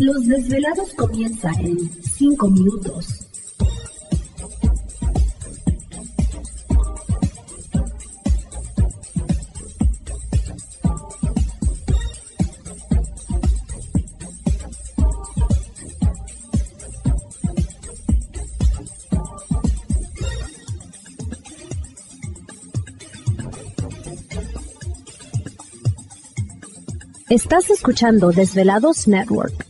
Los desvelados comienza en 5 minutos. Estás escuchando Desvelados Network.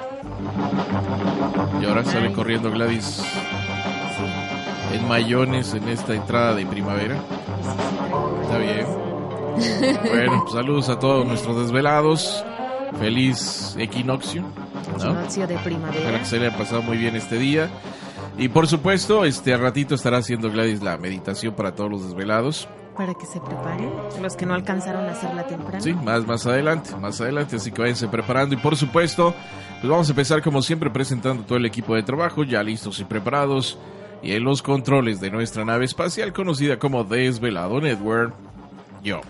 Y ahora sale corriendo Gladys en mayones en esta entrada de primavera. Está bien. Bueno, pues saludos a todos nuestros desvelados. Feliz equinoccio. Equinoccio de primavera. Espero que se le haya pasado muy bien este día. Y por supuesto, este ratito estará haciendo Gladys la meditación para todos los desvelados. Para que se preparen, los que no alcanzaron a hacerla temprano. Sí, más, más adelante, más adelante, así que váyanse preparando. Y por supuesto, pues vamos a empezar como siempre presentando todo el equipo de trabajo, ya listos y preparados. Y en los controles de nuestra nave espacial conocida como Desvelado Network, yo.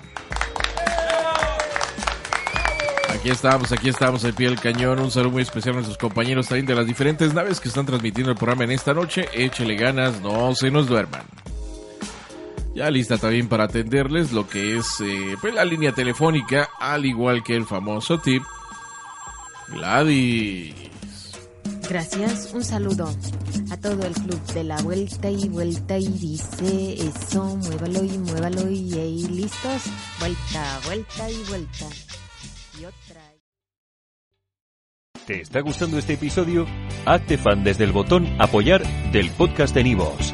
Aquí estamos, aquí estamos al pie del cañón. Un saludo muy especial a nuestros compañeros también de las diferentes naves que están transmitiendo el programa en esta noche. Échele ganas, no se nos duerman. Ya lista también para atenderles lo que es eh, pues la línea telefónica, al igual que el famoso tip. Gladys. Gracias, un saludo a todo el club de la vuelta y vuelta y dice eso, muévalo y muévalo y, listos, vuelta, vuelta y vuelta. Y otra. ¿Te está gustando este episodio? Hazte fan desde el botón apoyar del podcast de Nivos.